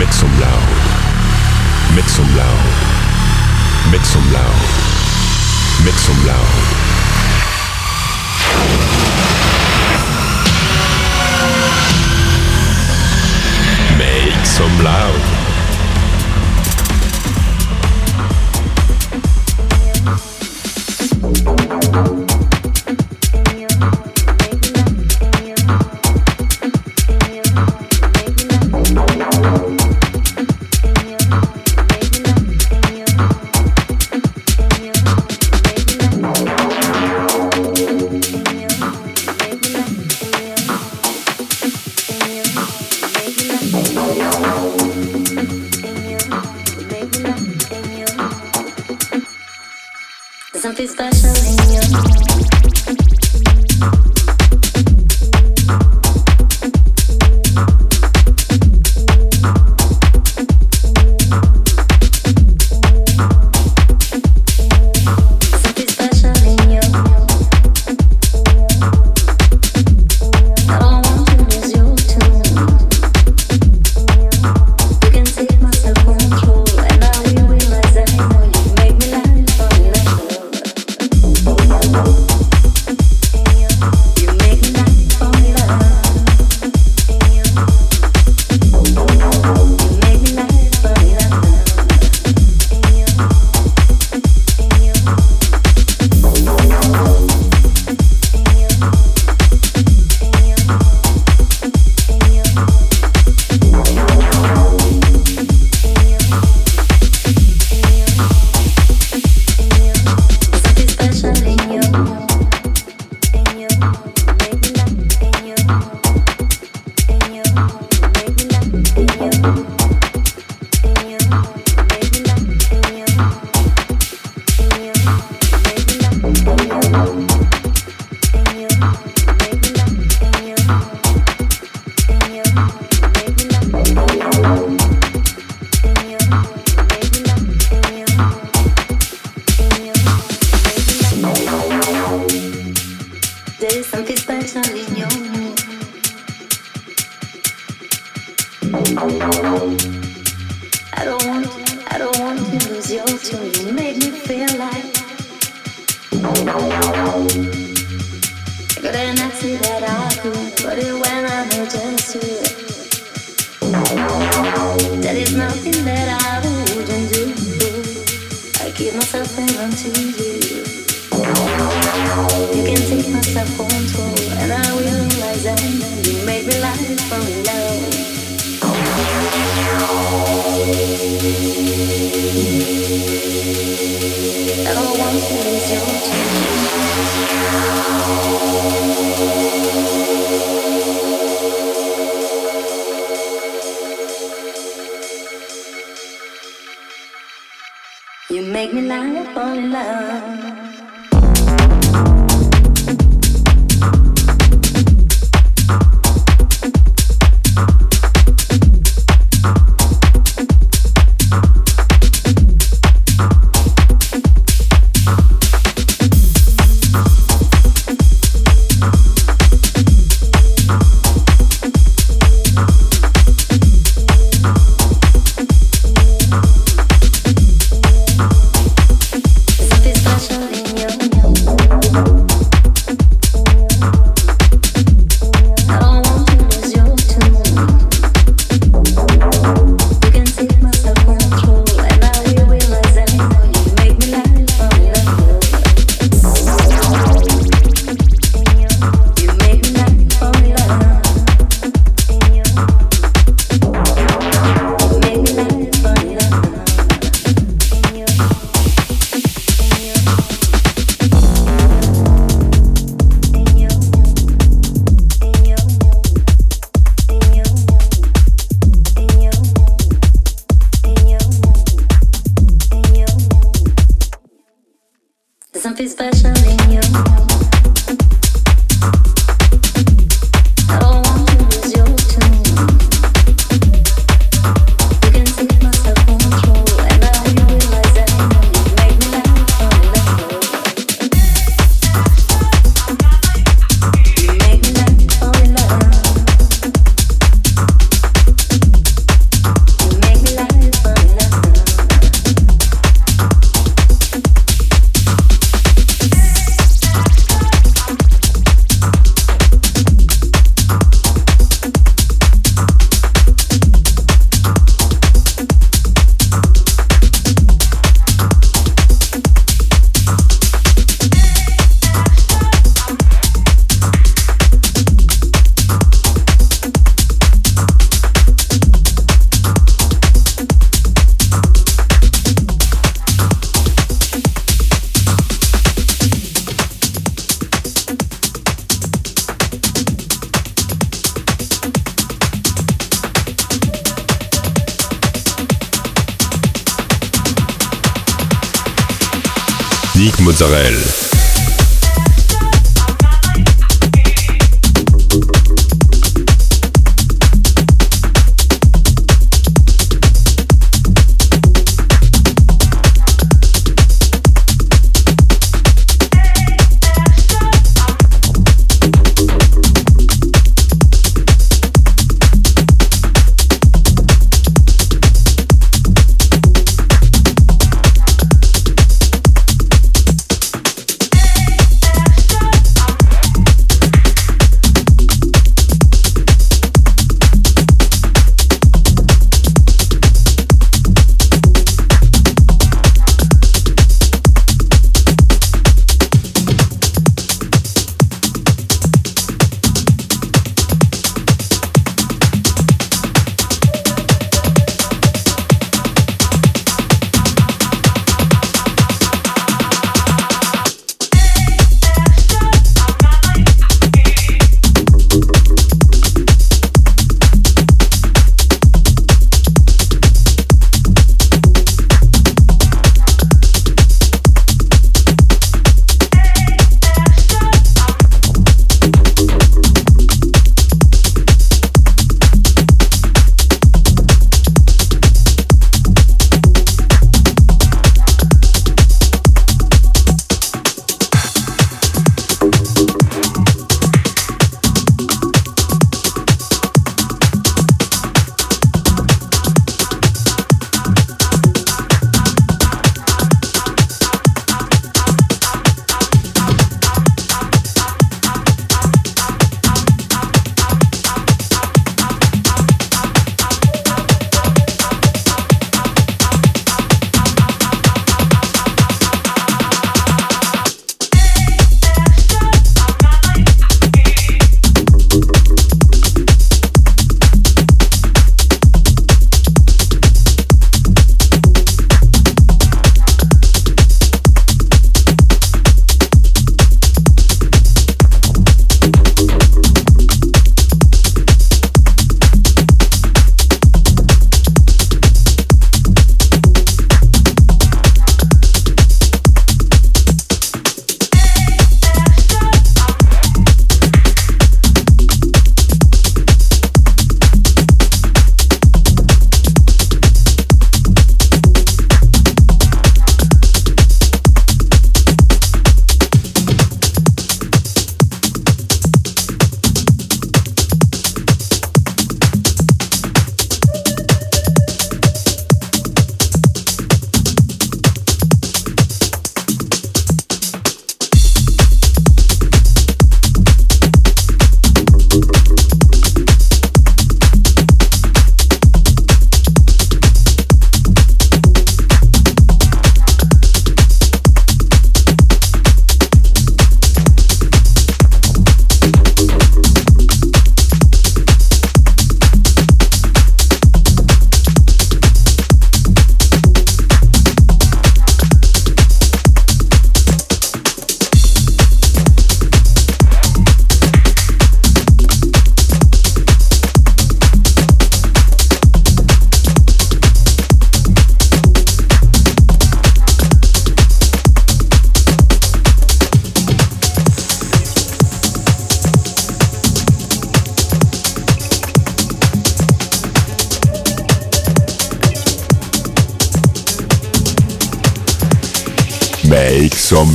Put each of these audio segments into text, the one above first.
Mit zum Loud. Mit zum Loud. Mit zum Loud. Mit zum Loud. Mit zum Loud. love. Israël.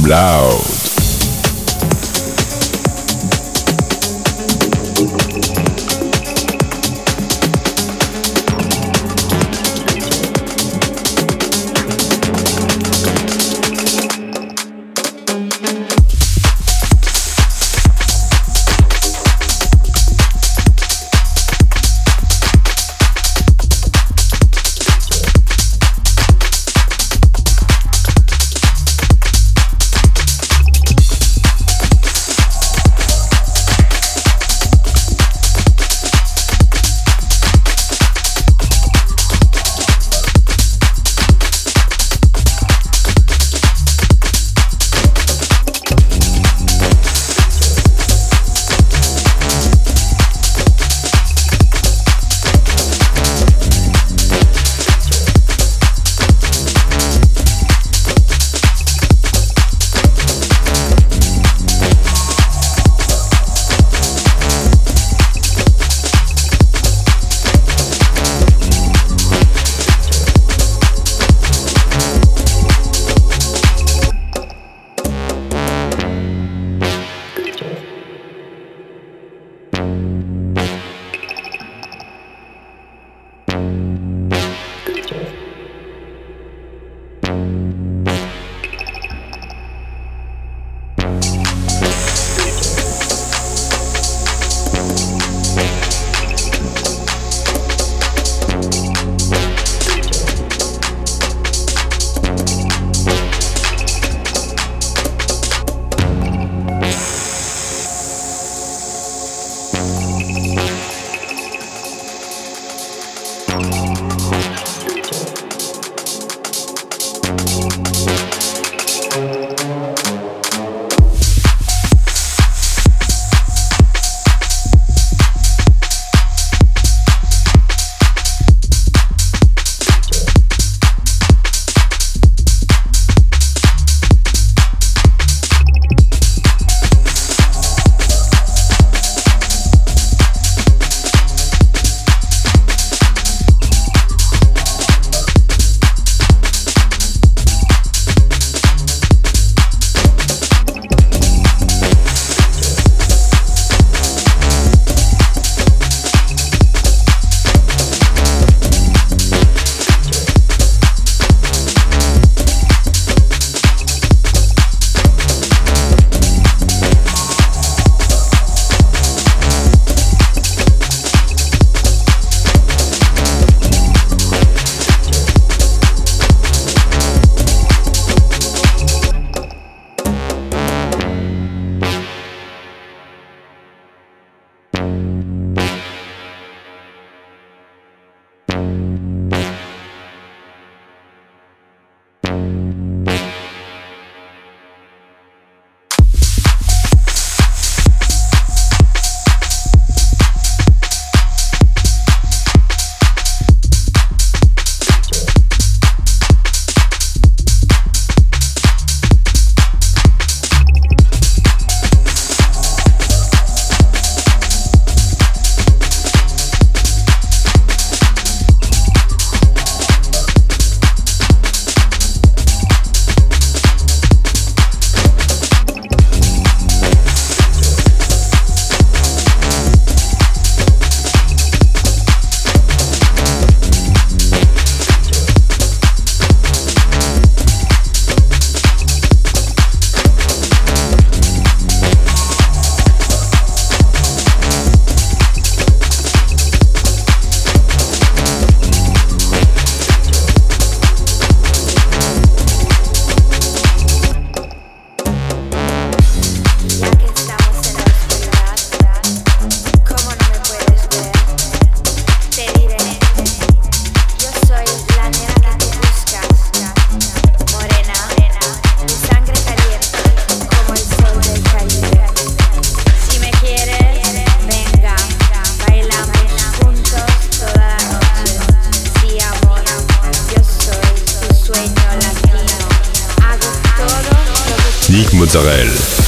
Loud. Mozzarella.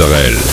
Israel.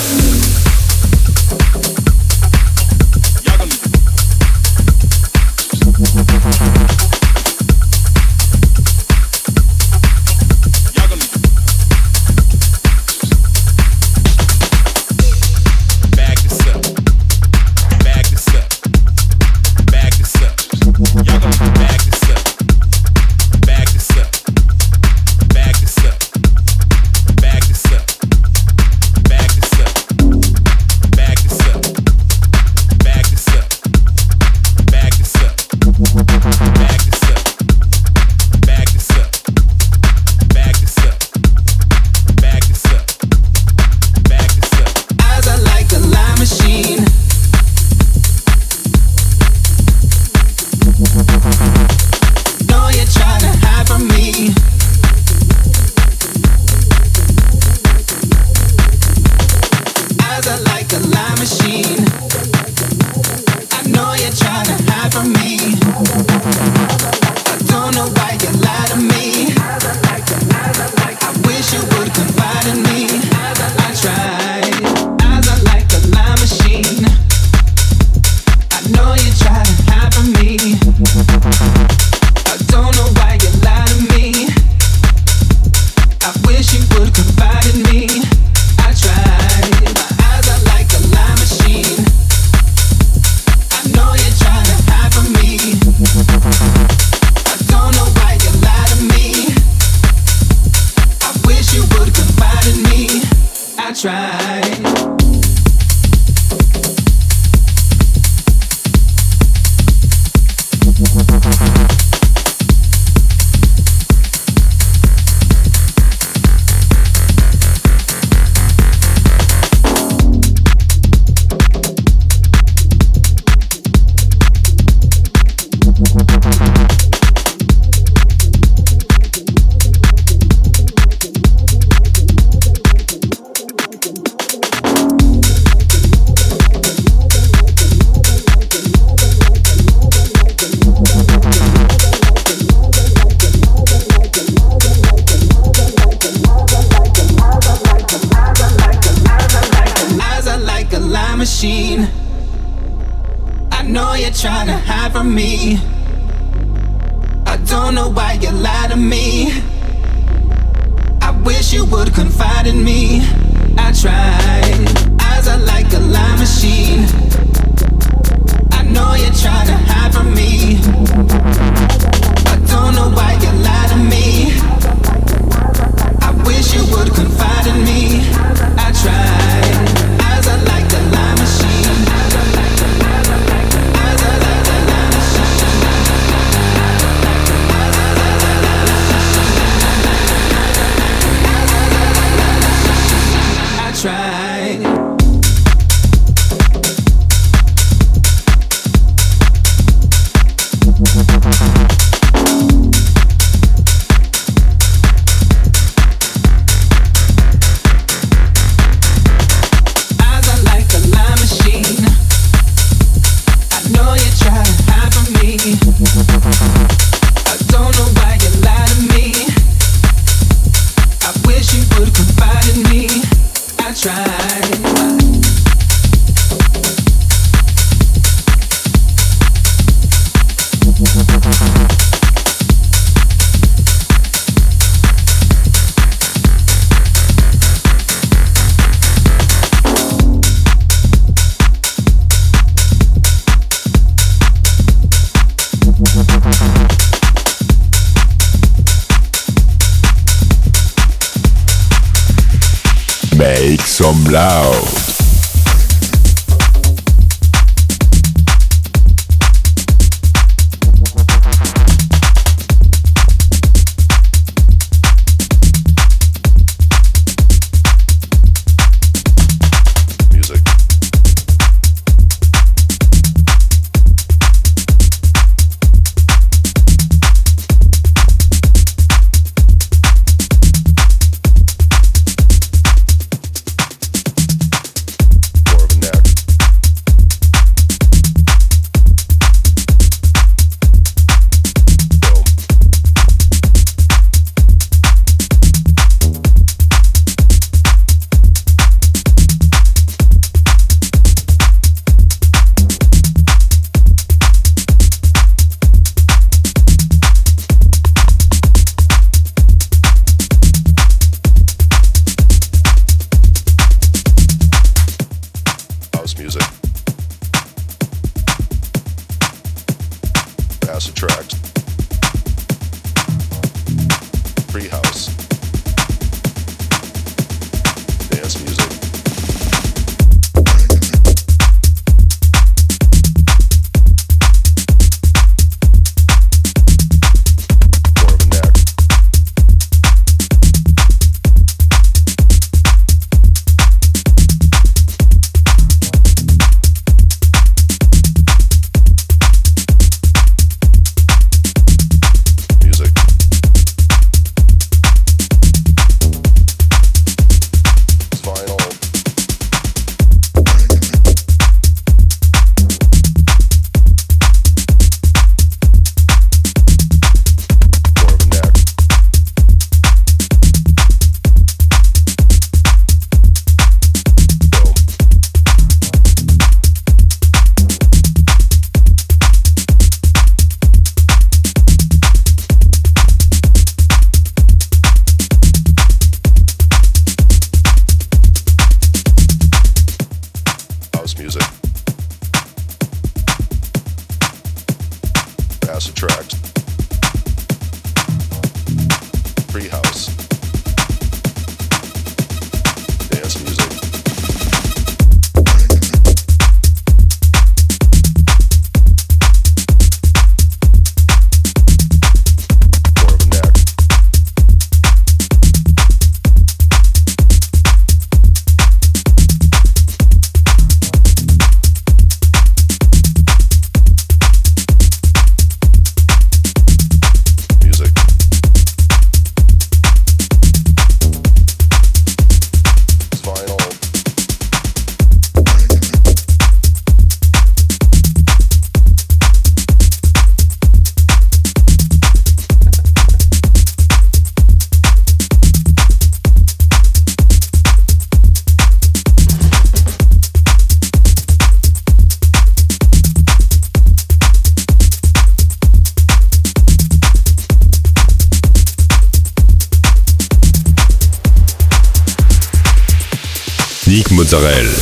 Sauterelle.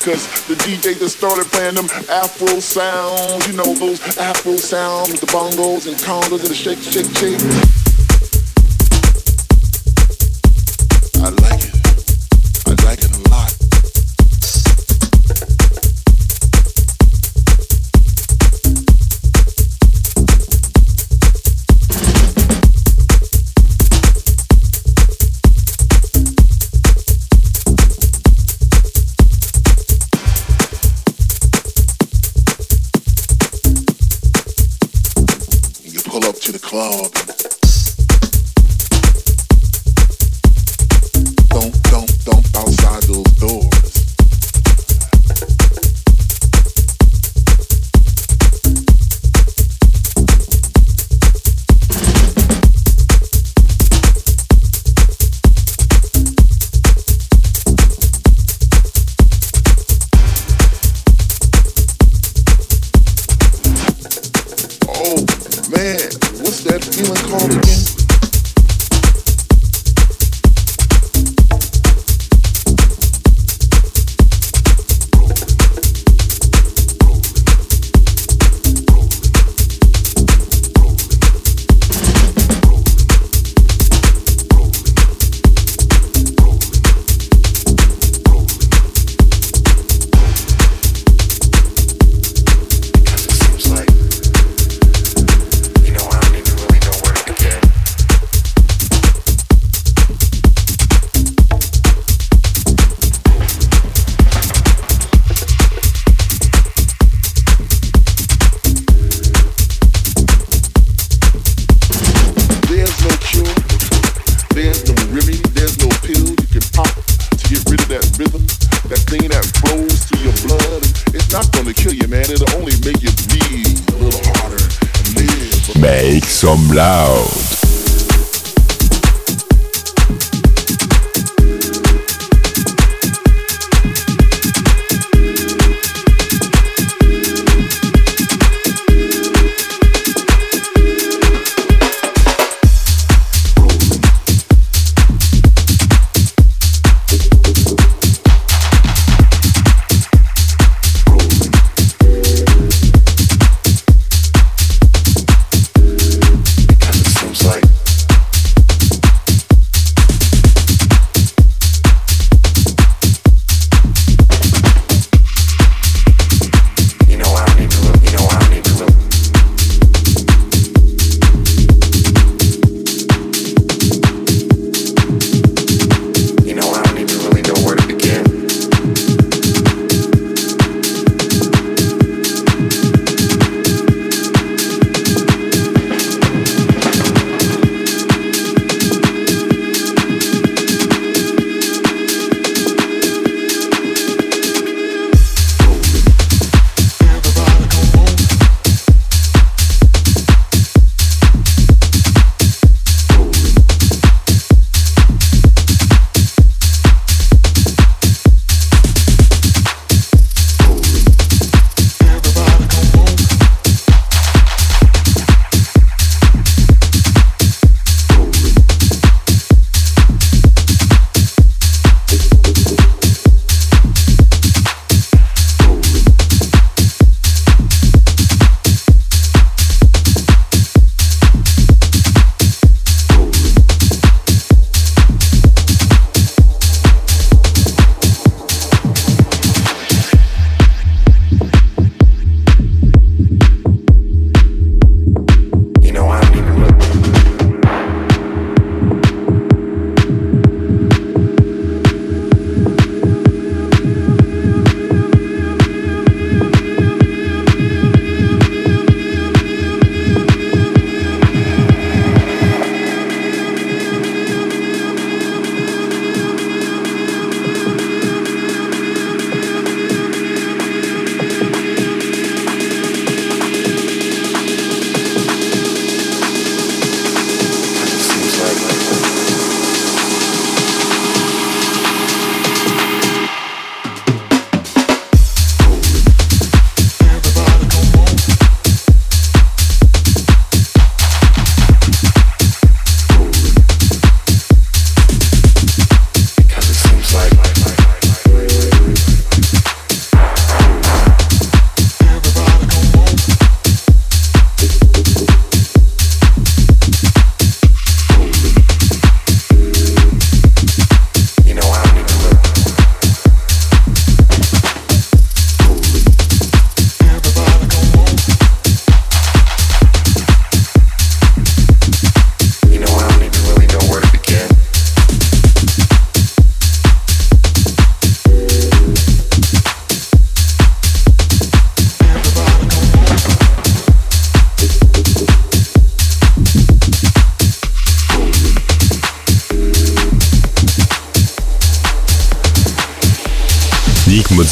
Because the DJ just started playing them Afro sounds, you know those Afro sounds with the bongos and congas and the shake, shake, shake. Make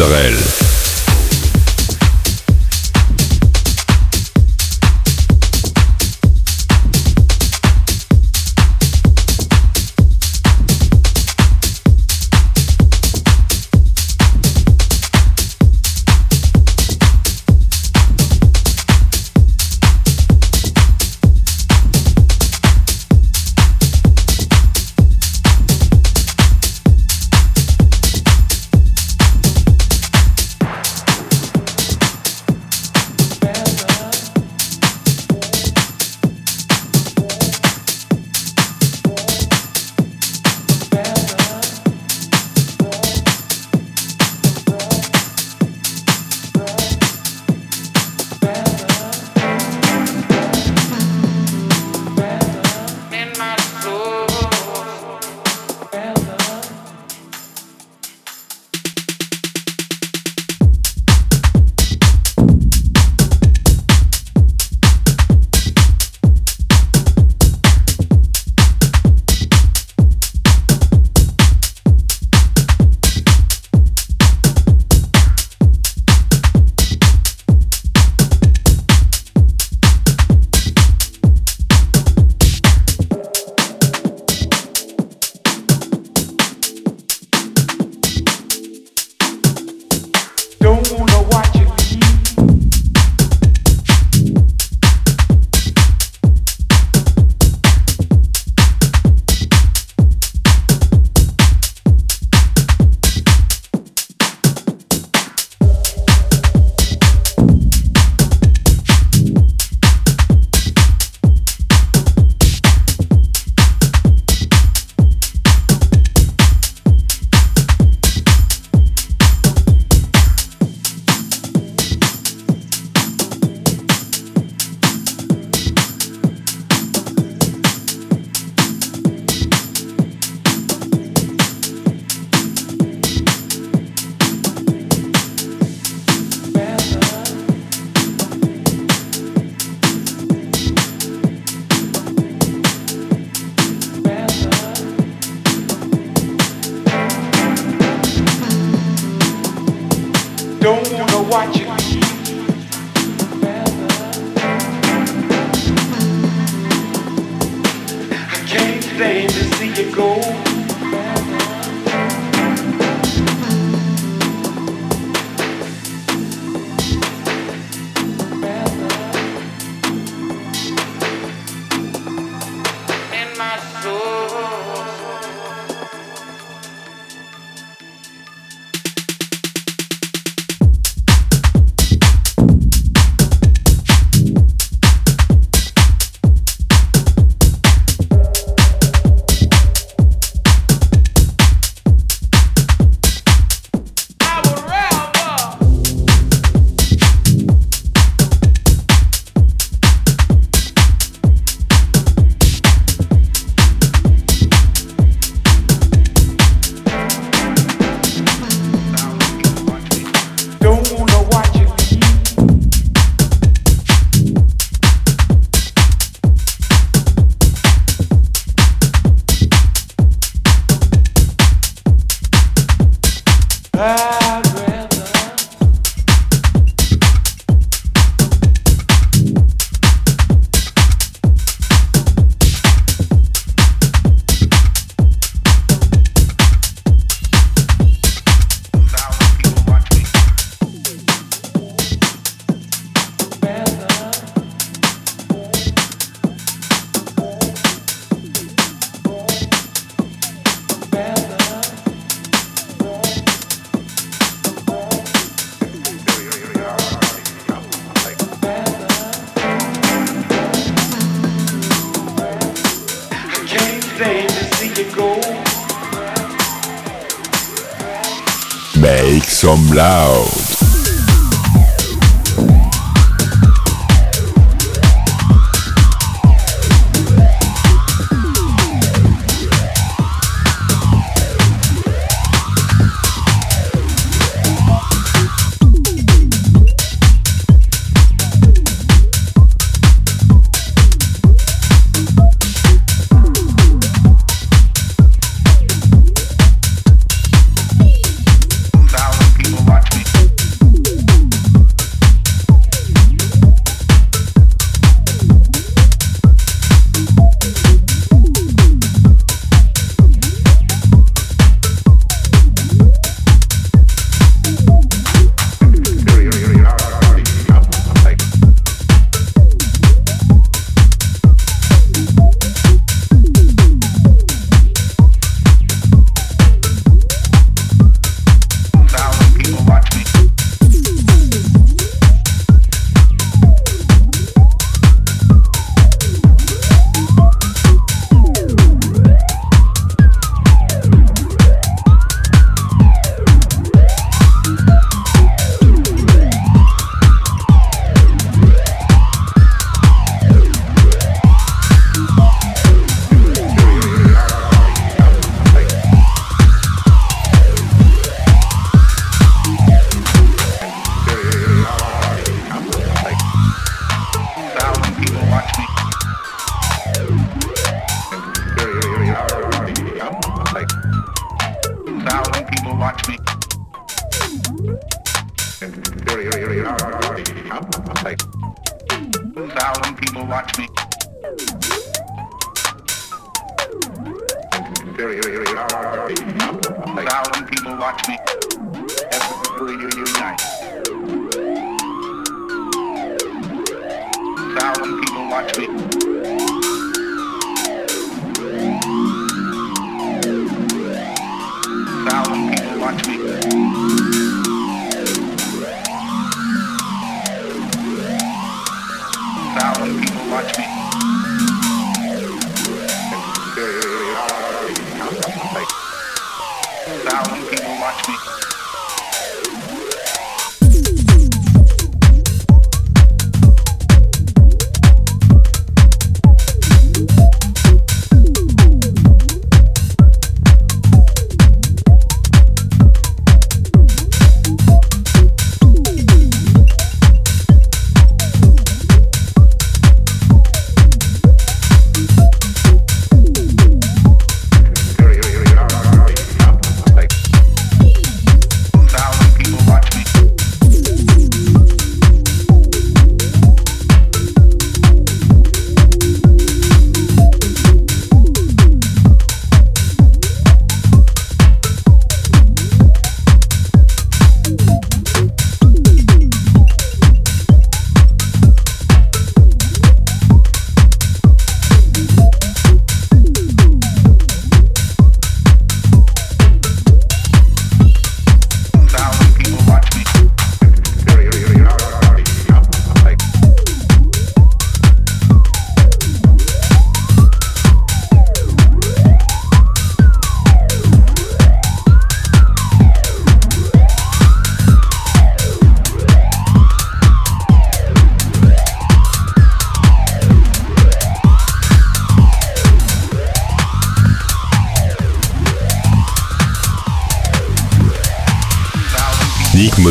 Israel.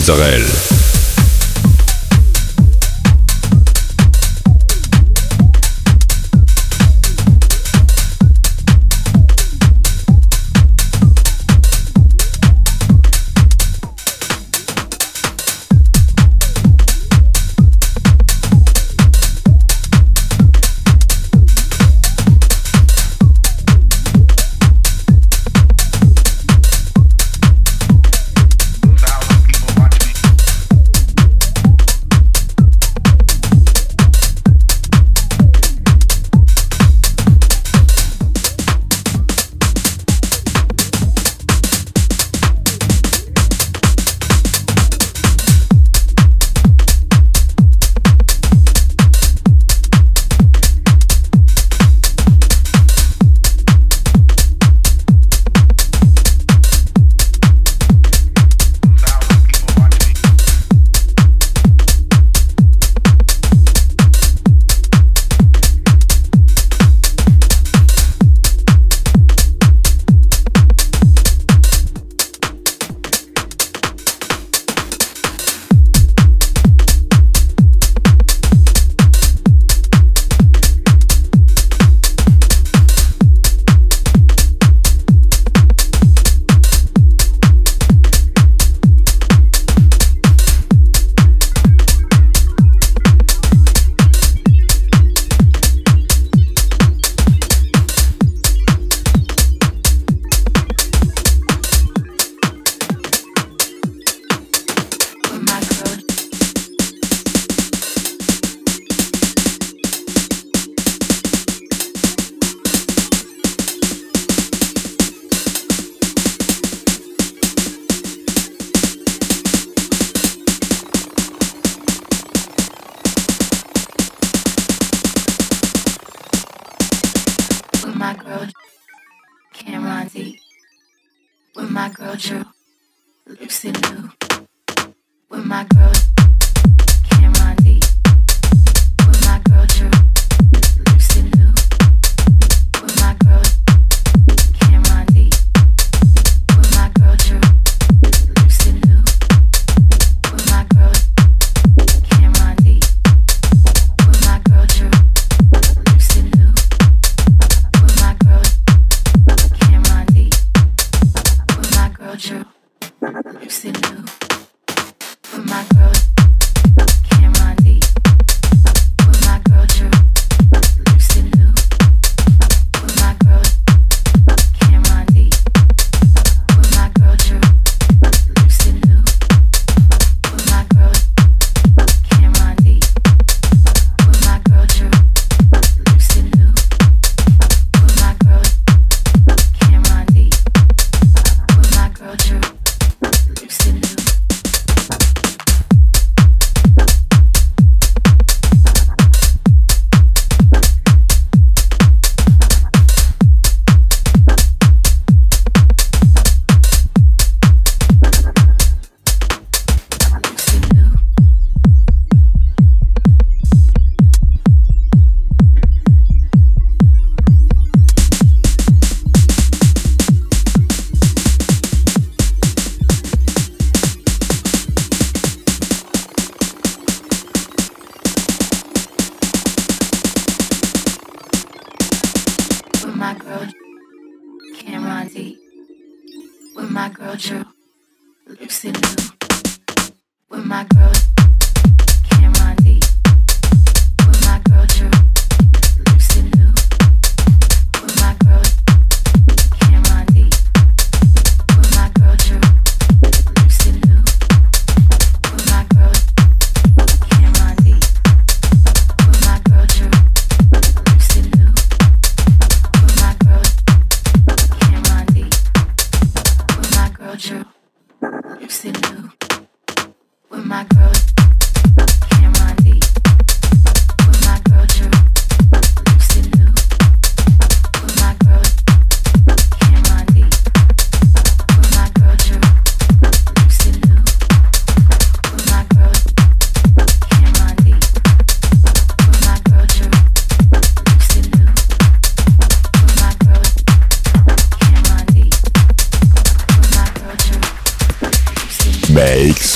Israel.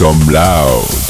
Some loud.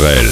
Sorel.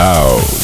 Some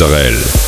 Israel.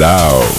Blau.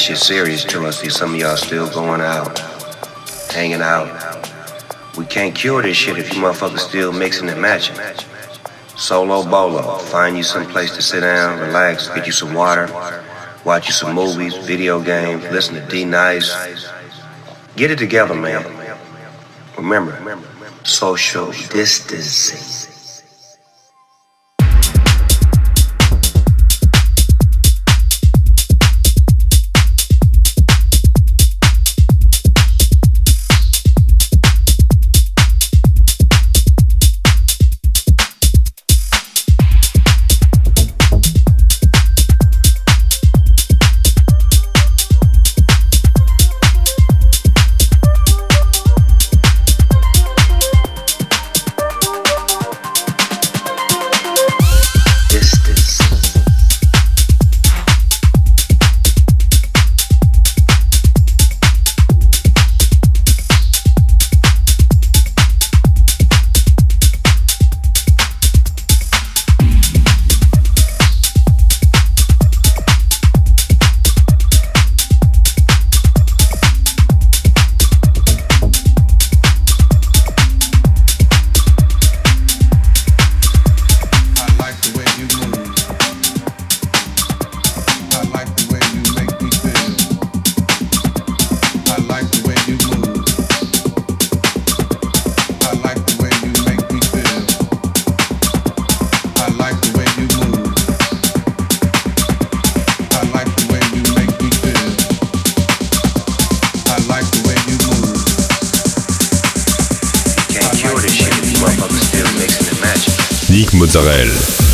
This shit serious till I see some of y'all still going out, hanging out. We can't cure this shit if you motherfuckers still mixing and matching. Solo bolo, find you some place to sit down, relax, get you some water, watch you some movies, video games, listen to D Nice. Get it together, man. Remember, social distancing. Mozzarella.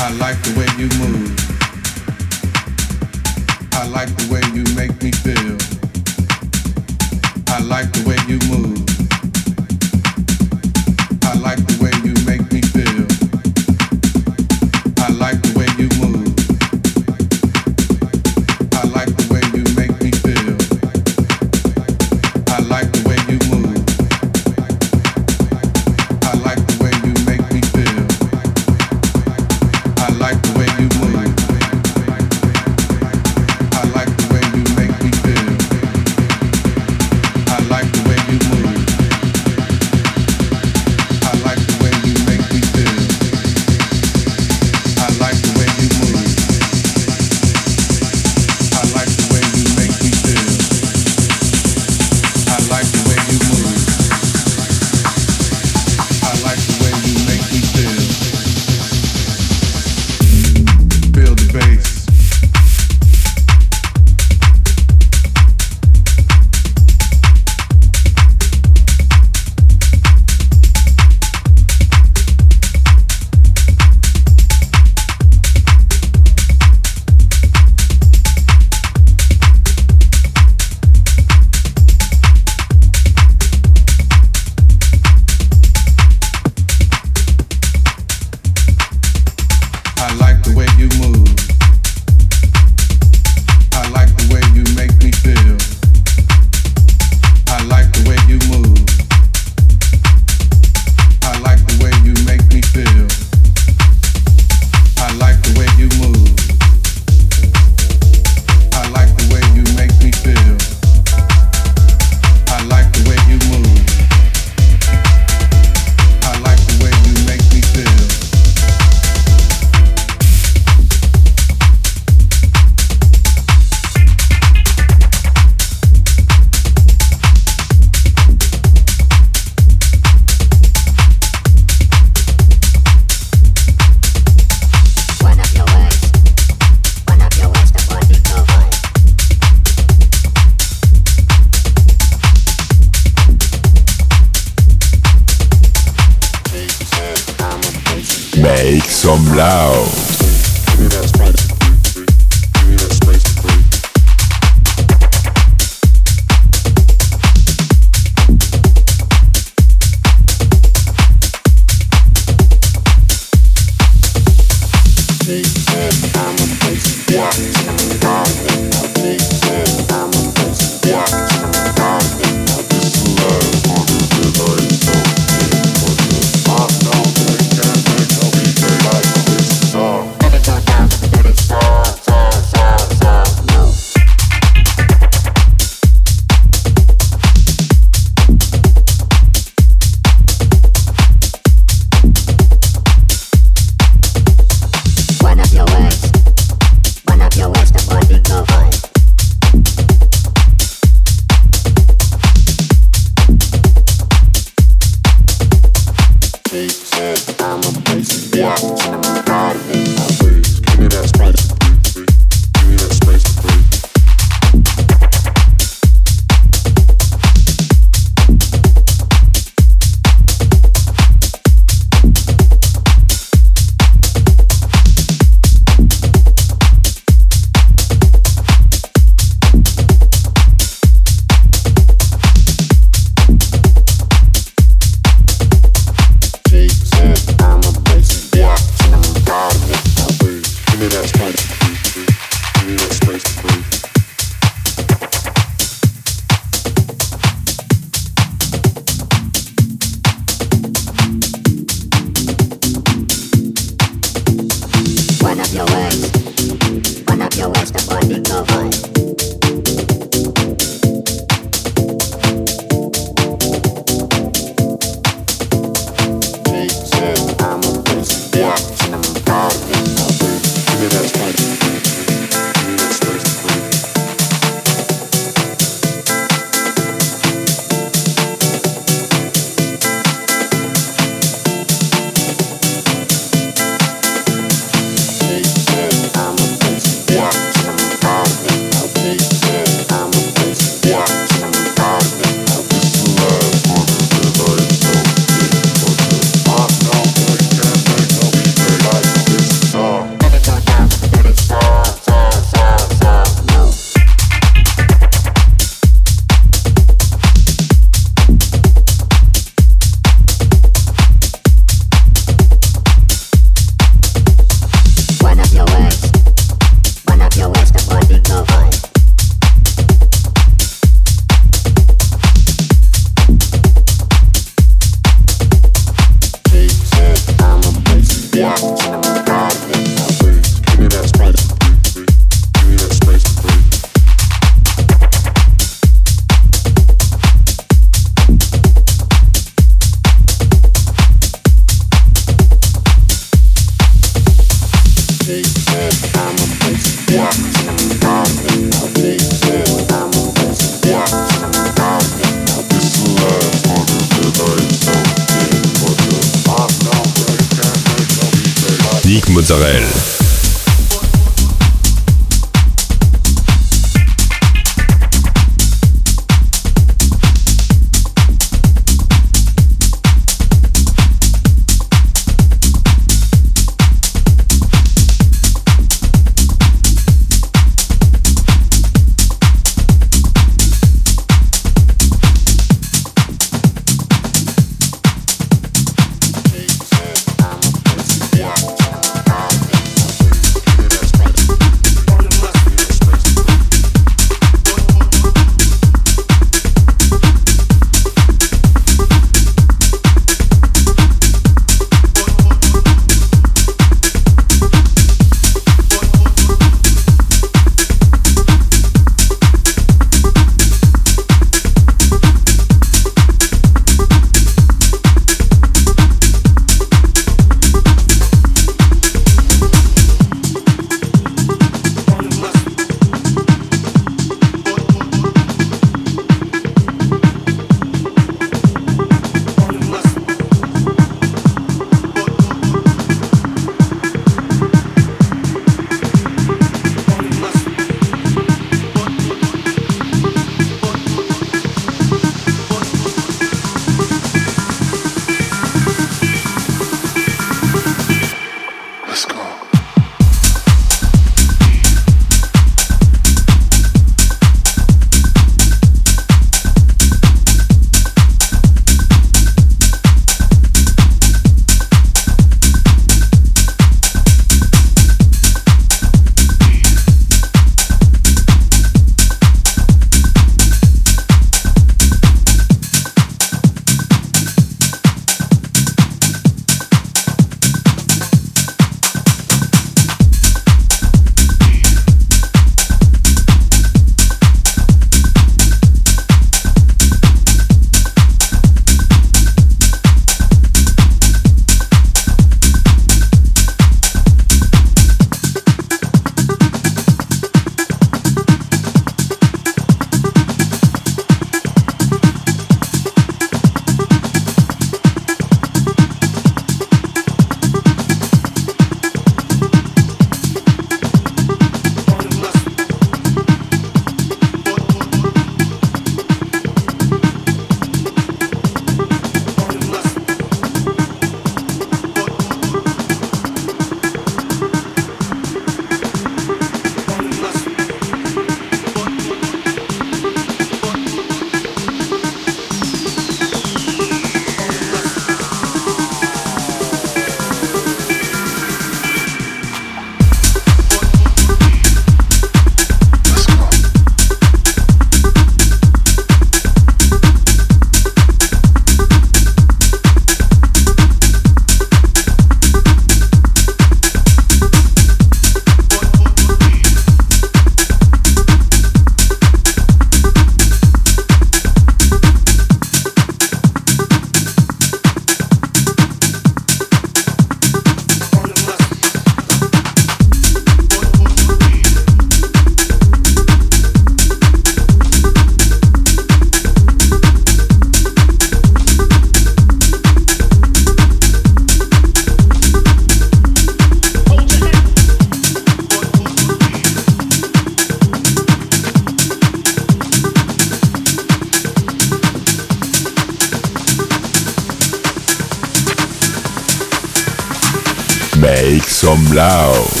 loud.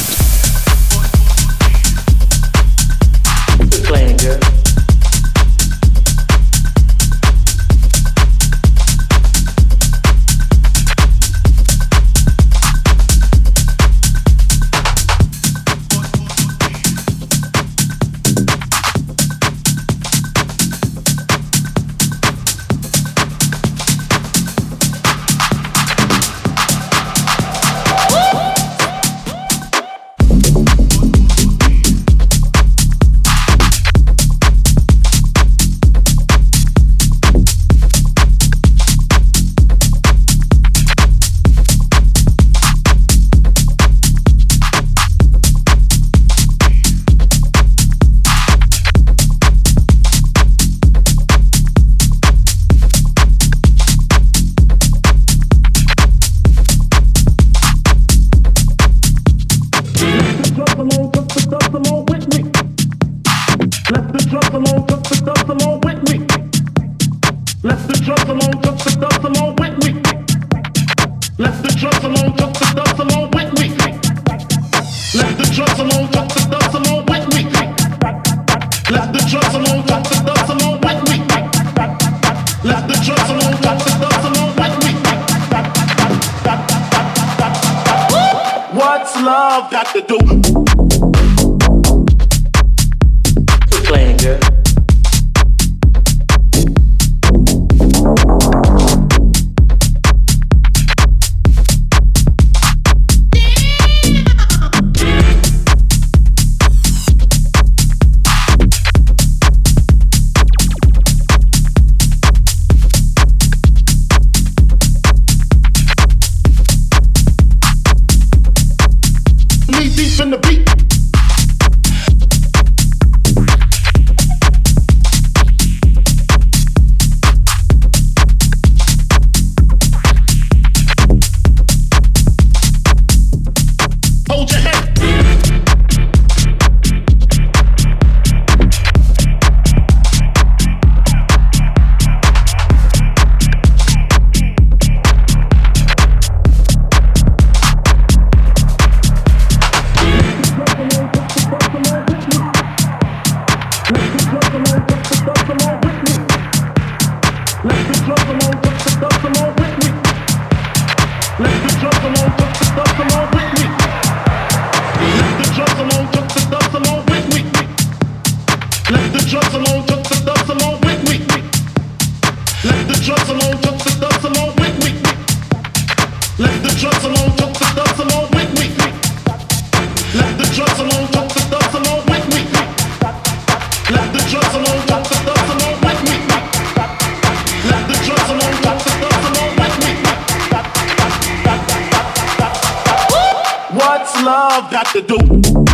Like